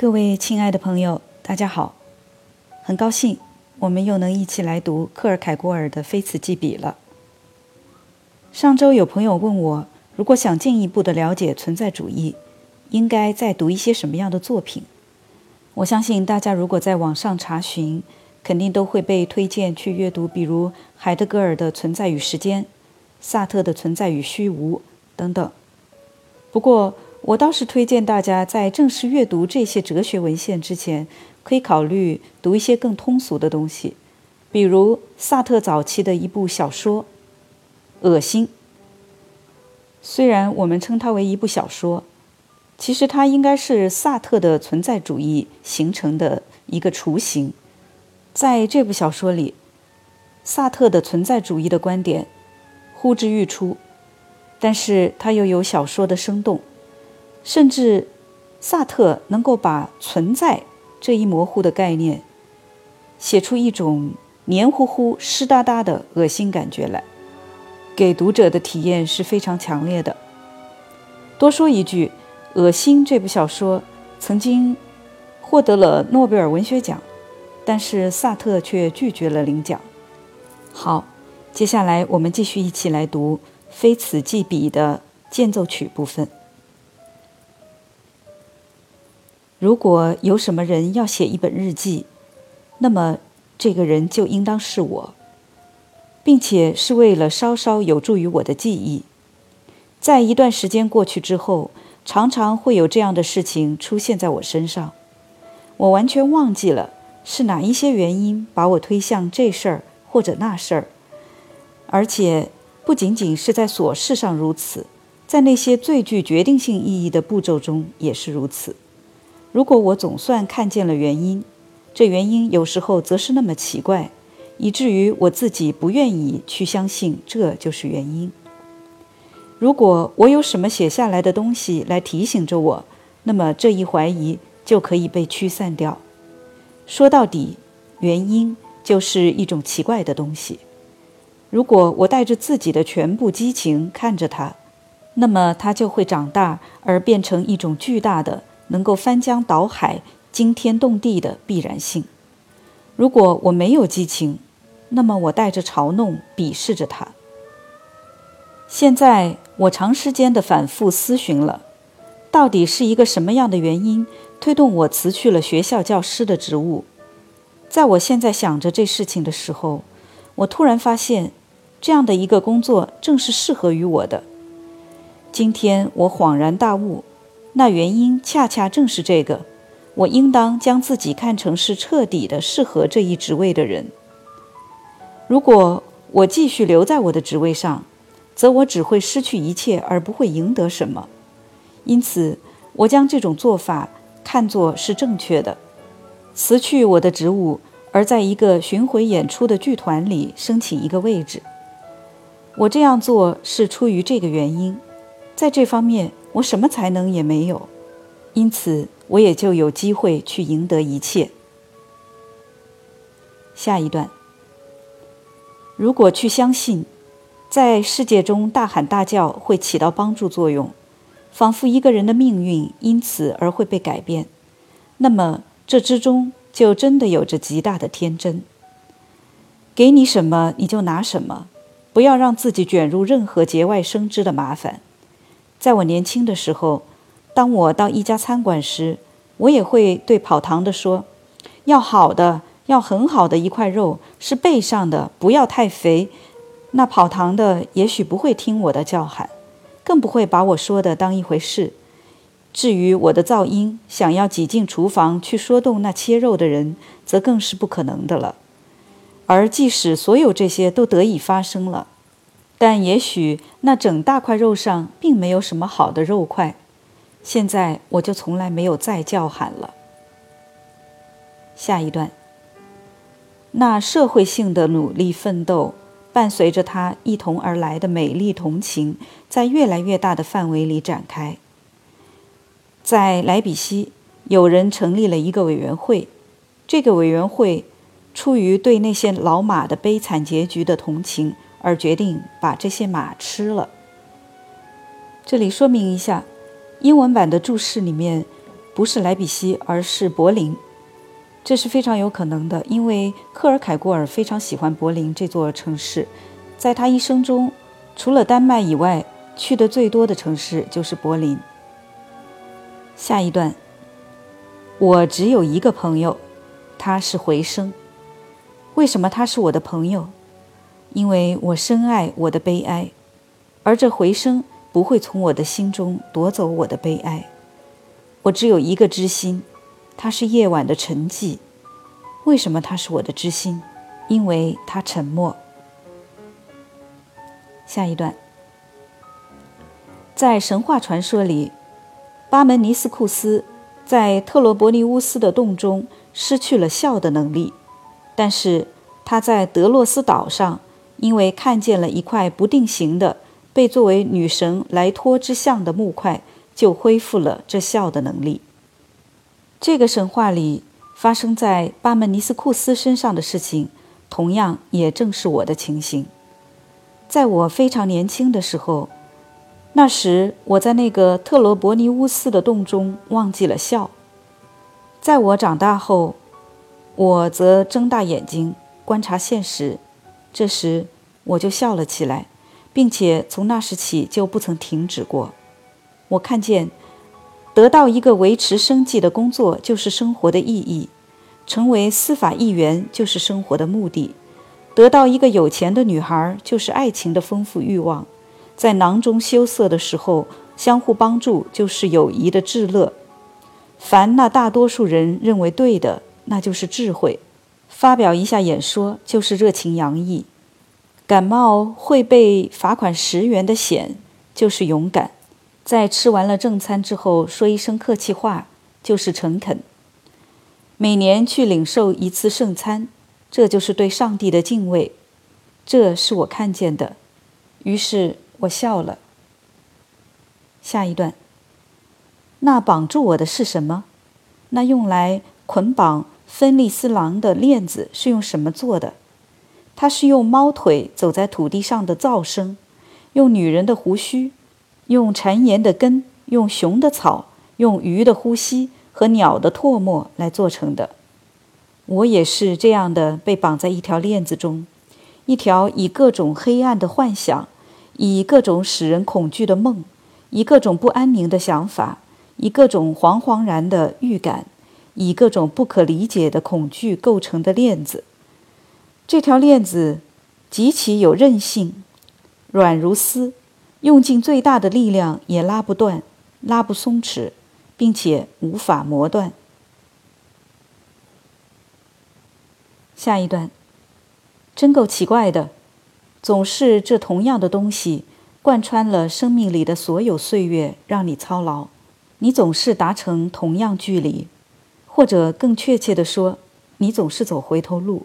各位亲爱的朋友，大家好！很高兴我们又能一起来读克尔凯郭尔的《非此即彼》了。上周有朋友问我，如果想进一步的了解存在主义，应该再读一些什么样的作品？我相信大家如果在网上查询，肯定都会被推荐去阅读，比如海德格尔的《存在与时间》、萨特的《存在与虚无》等等。不过，我倒是推荐大家在正式阅读这些哲学文献之前，可以考虑读一些更通俗的东西，比如萨特早期的一部小说《恶心》。虽然我们称它为一部小说，其实它应该是萨特的存在主义形成的一个雏形。在这部小说里，萨特的存在主义的观点呼之欲出，但是它又有小说的生动。甚至，萨特能够把存在这一模糊的概念，写出一种黏糊糊、湿哒哒的恶心感觉来，给读者的体验是非常强烈的。多说一句，《恶心》这部小说曾经获得了诺贝尔文学奖，但是萨特却拒绝了领奖。好，接下来我们继续一起来读《非此即彼》的间奏曲部分。如果有什么人要写一本日记，那么这个人就应当是我，并且是为了稍稍有助于我的记忆。在一段时间过去之后，常常会有这样的事情出现在我身上，我完全忘记了是哪一些原因把我推向这事儿或者那事儿，而且不仅仅是在琐事上如此，在那些最具决定性意义的步骤中也是如此。如果我总算看见了原因，这原因有时候则是那么奇怪，以至于我自己不愿意去相信这就是原因。如果我有什么写下来的东西来提醒着我，那么这一怀疑就可以被驱散掉。说到底，原因就是一种奇怪的东西。如果我带着自己的全部激情看着它，那么它就会长大而变成一种巨大的。能够翻江倒海、惊天动地的必然性。如果我没有激情，那么我带着嘲弄鄙视着他。现在我长时间的反复思寻了，到底是一个什么样的原因推动我辞去了学校教师的职务？在我现在想着这事情的时候，我突然发现，这样的一个工作正是适合于我的。今天我恍然大悟。那原因恰恰正是这个，我应当将自己看成是彻底的适合这一职位的人。如果我继续留在我的职位上，则我只会失去一切，而不会赢得什么。因此，我将这种做法看作是正确的：辞去我的职务，而在一个巡回演出的剧团里申请一个位置。我这样做是出于这个原因，在这方面。我什么才能也没有，因此我也就有机会去赢得一切。下一段，如果去相信，在世界中大喊大叫会起到帮助作用，仿佛一个人的命运因此而会被改变，那么这之中就真的有着极大的天真。给你什么你就拿什么，不要让自己卷入任何节外生枝的麻烦。在我年轻的时候，当我到一家餐馆时，我也会对跑堂的说：“要好的，要很好的一块肉，是背上的，不要太肥。”那跑堂的也许不会听我的叫喊，更不会把我说的当一回事。至于我的噪音，想要挤进厨房去说动那切肉的人，则更是不可能的了。而即使所有这些都得以发生了。但也许那整大块肉上并没有什么好的肉块，现在我就从来没有再叫喊了。下一段，那社会性的努力奋斗，伴随着他一同而来的美丽同情，在越来越大的范围里展开。在莱比锡，有人成立了一个委员会，这个委员会出于对那些老马的悲惨结局的同情。而决定把这些马吃了。这里说明一下，英文版的注释里面不是莱比锡，而是柏林。这是非常有可能的，因为克尔凯郭尔非常喜欢柏林这座城市。在他一生中，除了丹麦以外，去的最多的城市就是柏林。下一段，我只有一个朋友，他是回声。为什么他是我的朋友？因为我深爱我的悲哀，而这回声不会从我的心中夺走我的悲哀。我只有一个知心，他是夜晚的沉寂。为什么他是我的知心？因为他沉默。下一段，在神话传说里，巴门尼斯库斯在特罗伯尼乌斯的洞中失去了笑的能力，但是他在德洛斯岛上，因为看见了一块不定型的被作为女神莱托之像的木块，就恢复了这笑的能力。这个神话里发生在巴门尼斯库斯身上的事情，同样也正是我的情形。在我非常年轻的时候，那时我在那个特罗伯尼乌斯的洞中忘记了笑。在我长大后，我则睁大眼睛观察现实，这时我就笑了起来，并且从那时起就不曾停止过。我看见，得到一个维持生计的工作就是生活的意义，成为司法议员就是生活的目的。得到一个有钱的女孩，就是爱情的丰富欲望；在囊中羞涩的时候，相互帮助就是友谊的至乐。凡那大多数人认为对的，那就是智慧；发表一下演说，就是热情洋溢；感冒会被罚款十元的险，就是勇敢；在吃完了正餐之后说一声客气话，就是诚恳；每年去领受一次圣餐。这就是对上帝的敬畏，这是我看见的，于是我笑了。下一段，那绑住我的是什么？那用来捆绑芬利斯狼的链子是用什么做的？它是用猫腿走在土地上的噪声，用女人的胡须，用谗言的根，用熊的草，用鱼的呼吸和鸟的唾沫来做成的。我也是这样的，被绑在一条链子中，一条以各种黑暗的幻想，以各种使人恐惧的梦，以各种不安宁的想法，以各种惶惶然的预感，以各种不可理解的恐惧构成的链子。这条链子极其有韧性，软如丝，用尽最大的力量也拉不断，拉不松弛，并且无法磨断。下一段，真够奇怪的，总是这同样的东西贯穿了生命里的所有岁月，让你操劳。你总是达成同样距离，或者更确切地说，你总是走回头路。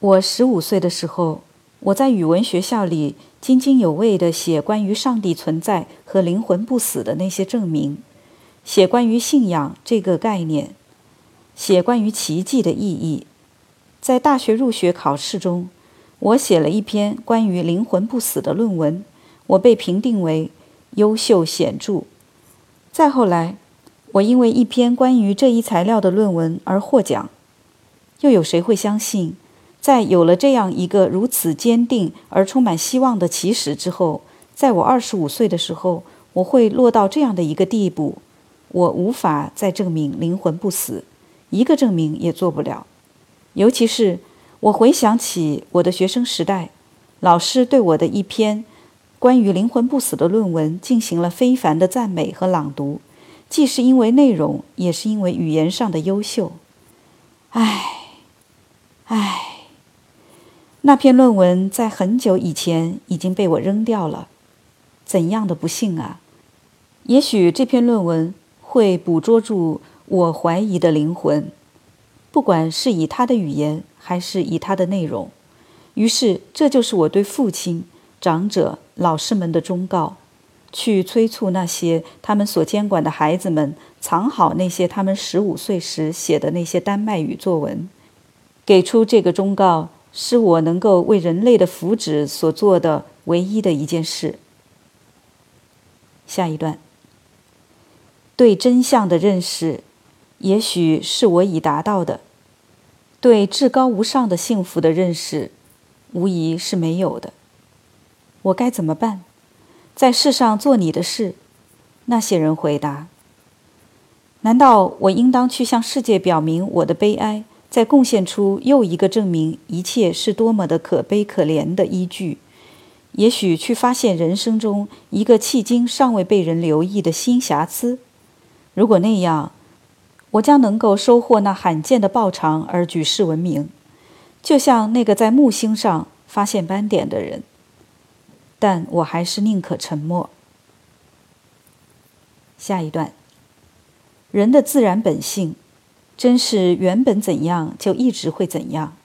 我十五岁的时候，我在语文学校里津津有味地写关于上帝存在和灵魂不死的那些证明，写关于信仰这个概念，写关于奇迹的意义。在大学入学考试中，我写了一篇关于灵魂不死的论文，我被评定为优秀显著。再后来，我因为一篇关于这一材料的论文而获奖。又有谁会相信，在有了这样一个如此坚定而充满希望的起始之后，在我二十五岁的时候，我会落到这样的一个地步？我无法再证明灵魂不死，一个证明也做不了。尤其是我回想起我的学生时代，老师对我的一篇关于灵魂不死的论文进行了非凡的赞美和朗读，既是因为内容，也是因为语言上的优秀。唉，唉，那篇论文在很久以前已经被我扔掉了，怎样的不幸啊！也许这篇论文会捕捉住我怀疑的灵魂。不管是以他的语言，还是以他的内容，于是这就是我对父亲、长者、老师们的忠告：去催促那些他们所监管的孩子们藏好那些他们十五岁时写的那些丹麦语作文。给出这个忠告，是我能够为人类的福祉所做的唯一的一件事。下一段，对真相的认识，也许是我已达到的；对至高无上的幸福的认识，无疑是没有的。我该怎么办？在世上做你的事？那些人回答：“难道我应当去向世界表明我的悲哀，再贡献出又一个证明一切是多么的可悲可怜的依据？也许去发现人生中一个迄今尚未被人留意的新瑕疵？如果那样，我将能够收获那罕见的报偿而举世闻名，就像那个在木星上发现斑点的人。但我还是宁可沉默。”下一段，人的自然本性，真是原本怎样就一直会怎样，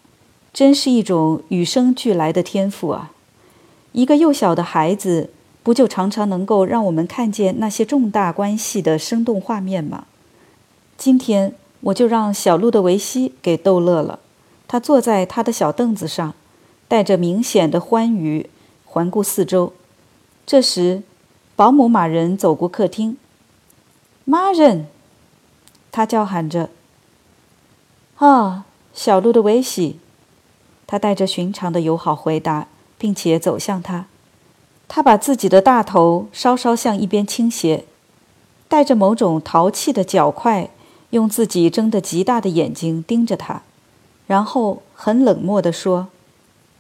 真是一种与生俱来的天赋啊！一个幼小的孩子，不就常常能够让我们看见那些重大关系的生动画面吗？今天我就让小鹿的维西给逗乐了。他坐在他的小凳子上，带着明显的欢愉，环顾四周。这时，保姆马人走过客厅。妈人，他叫喊着：“啊，小鹿的维西！”他带着寻常的友好回答，并且走向他。他把自己的大头稍稍向一边倾斜，带着某种淘气的脚快，用自己睁得极大的眼睛盯着他，然后很冷漠地说：“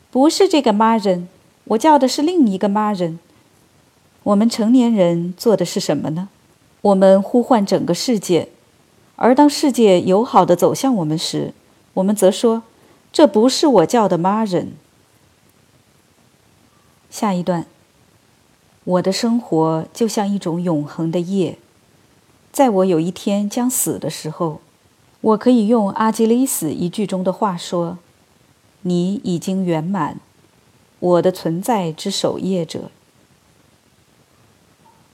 不是这个妈人，我叫的是另一个妈人。我们成年人做的是什么呢？”我们呼唤整个世界，而当世界友好的走向我们时，我们则说：“这不是我叫的妈人。”下一段，我的生活就像一种永恒的夜，在我有一天将死的时候，我可以用阿基里斯一句中的话说：“你已经圆满，我的存在之守夜者。”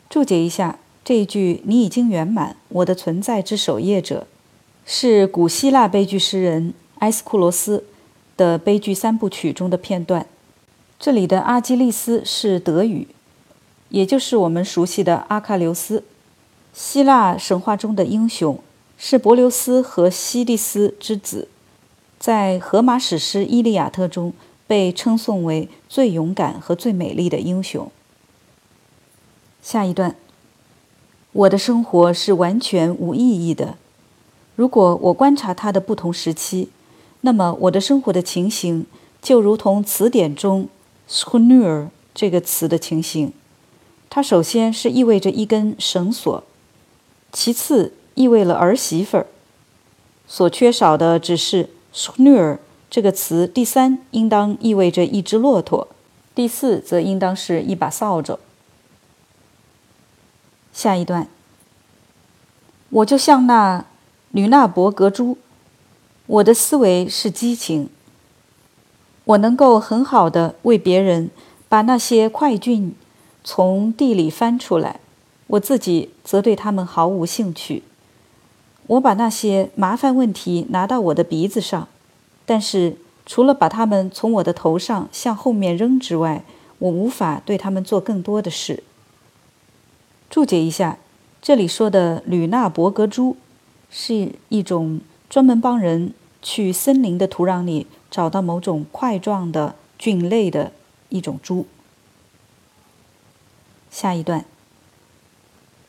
注解一下。这一句“你已经圆满，我的存在之守夜者”，是古希腊悲剧诗人埃斯库罗斯的悲剧三部曲中的片段。这里的阿基利斯是德语，也就是我们熟悉的阿喀琉斯，希腊神话中的英雄，是柏琉斯和希利斯之子，在荷马史诗《伊利亚特》中被称颂为最勇敢和最美丽的英雄。下一段。我的生活是完全无意义的。如果我观察它的不同时期，那么我的生活的情形就如同词典中 s c h n u r 这个词的情形。它首先是意味着一根绳索，其次意味了儿媳妇儿。所缺少的只是 s c h n u r 这个词。第三，应当意味着一只骆驼；第四，则应当是一把扫帚。下一段，我就像那吕纳伯格猪，我的思维是激情。我能够很好的为别人把那些快菌从地里翻出来，我自己则对他们毫无兴趣。我把那些麻烦问题拿到我的鼻子上，但是除了把它们从我的头上向后面扔之外，我无法对他们做更多的事。注解一下，这里说的吕纳伯格猪，是一种专门帮人去森林的土壤里找到某种块状的菌类的一种猪。下一段，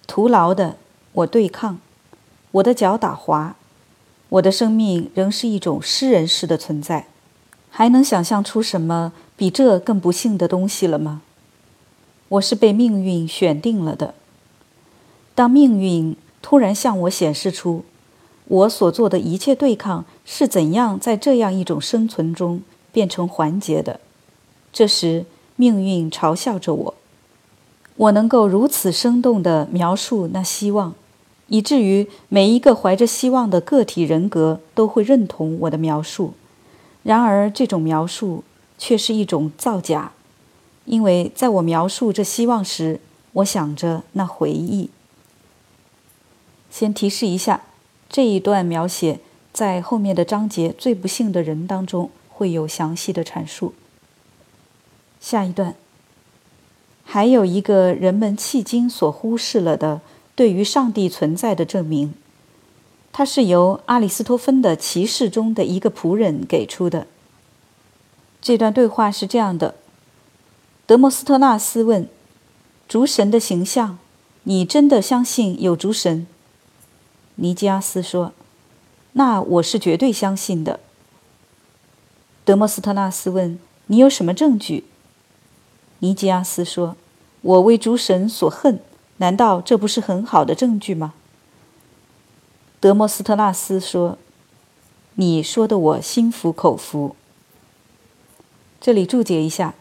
徒劳的我对抗，我的脚打滑，我的生命仍是一种诗人式的存在，还能想象出什么比这更不幸的东西了吗？我是被命运选定了的。当命运突然向我显示出我所做的一切对抗是怎样在这样一种生存中变成环节的，这时命运嘲笑着我。我能够如此生动地描述那希望，以至于每一个怀着希望的个体人格都会认同我的描述。然而，这种描述却是一种造假，因为在我描述这希望时，我想着那回忆。先提示一下，这一段描写在后面的章节“最不幸的人”当中会有详细的阐述。下一段，还有一个人们迄今所忽视了的对于上帝存在的证明。它是由阿里斯托芬的骑士中的一个仆人给出的。这段对话是这样的：德莫斯特纳斯问：“诸神的形象，你真的相信有诸神？”尼基阿斯说：“那我是绝对相信的。”德莫斯特纳斯问：“你有什么证据？”尼基阿斯说：“我为诸神所恨，难道这不是很好的证据吗？”德莫斯特纳斯说：“你说的我心服口服。”这里注解一下，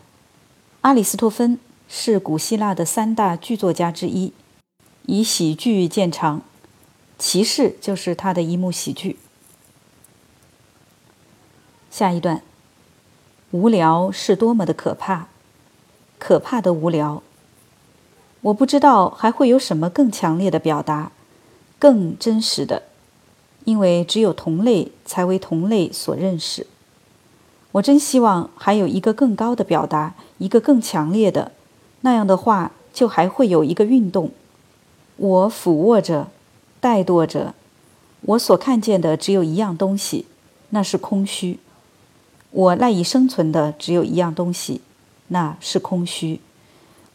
阿里斯托芬是古希腊的三大剧作家之一，以喜剧见长，《骑士》就是他的一幕喜剧。下一段，无聊是多么的可怕，可怕的无聊。我不知道还会有什么更强烈的表达，更真实的。因为只有同类才为同类所认识。我真希望还有一个更高的表达，一个更强烈的，那样的话就还会有一个运动。我俯卧着，怠惰着，我所看见的只有一样东西，那是空虚。我赖以生存的只有一样东西，那是空虚。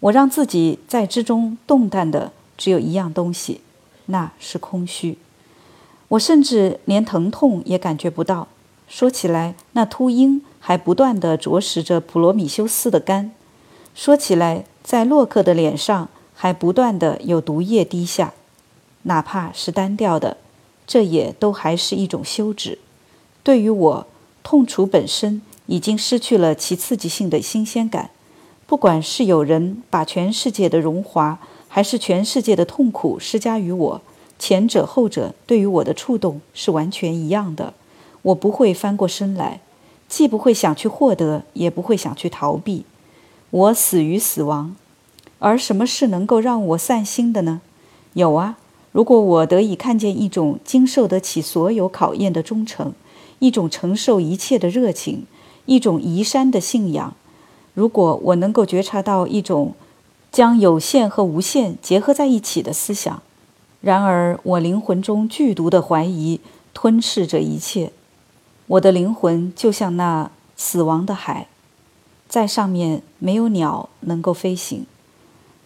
我让自己在之中动弹的只有一样东西，那是空虚。我甚至连疼痛也感觉不到。说起来，那秃鹰还不断地啄食着普罗米修斯的肝。说起来，在洛克的脸上还不断地有毒液滴下，哪怕是单调的，这也都还是一种休止。对于我，痛楚本身已经失去了其刺激性的新鲜感。不管是有人把全世界的荣华，还是全世界的痛苦施加于我。前者后者对于我的触动是完全一样的，我不会翻过身来，既不会想去获得，也不会想去逃避。我死于死亡，而什么是能够让我散心的呢？有啊，如果我得以看见一种经受得起所有考验的忠诚，一种承受一切的热情，一种移山的信仰；如果我能够觉察到一种将有限和无限结合在一起的思想。然而，我灵魂中剧毒的怀疑吞噬着一切。我的灵魂就像那死亡的海，在上面没有鸟能够飞行。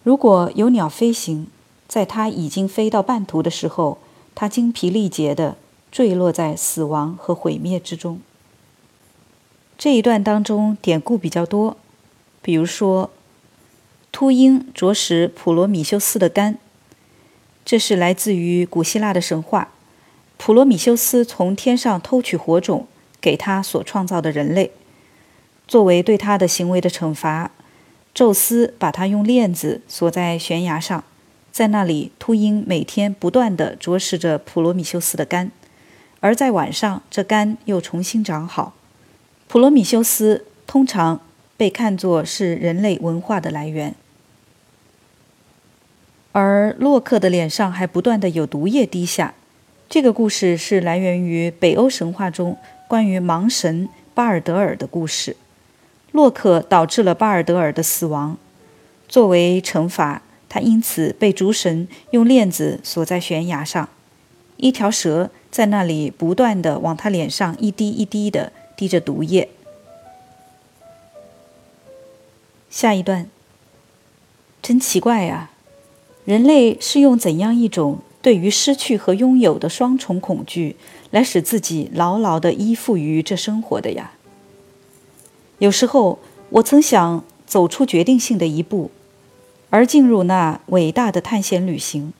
如果有鸟飞行，在它已经飞到半途的时候，它精疲力竭地坠落在死亡和毁灭之中。这一段当中典故比较多，比如说，秃鹰啄食普罗米修斯的肝。这是来自于古希腊的神话，普罗米修斯从天上偷取火种给他所创造的人类，作为对他的行为的惩罚，宙斯把他用链子锁在悬崖上，在那里，秃鹰每天不断地啄食着普罗米修斯的肝，而在晚上，这肝又重新长好。普罗米修斯通常被看作是人类文化的来源。而洛克的脸上还不断的有毒液滴下，这个故事是来源于北欧神话中关于盲神巴尔德尔的故事。洛克导致了巴尔德尔的死亡，作为惩罚，他因此被诸神用链子锁在悬崖上，一条蛇在那里不断的往他脸上一滴一滴的滴着毒液。下一段，真奇怪呀。人类是用怎样一种对于失去和拥有的双重恐惧，来使自己牢牢地依附于这生活的呀？有时候，我曾想走出决定性的一步，而进入那伟大的探险旅行。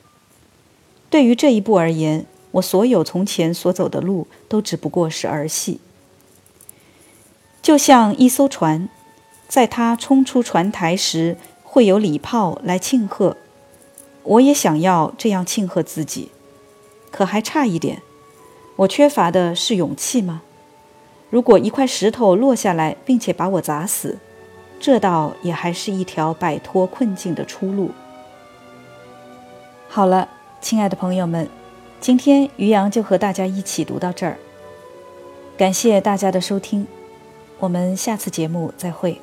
对于这一步而言，我所有从前所走的路都只不过是儿戏。就像一艘船，在它冲出船台时，会有礼炮来庆贺。我也想要这样庆贺自己，可还差一点。我缺乏的是勇气吗？如果一块石头落下来，并且把我砸死，这倒也还是一条摆脱困境的出路。好了，亲爱的朋友们，今天于洋就和大家一起读到这儿。感谢大家的收听，我们下次节目再会。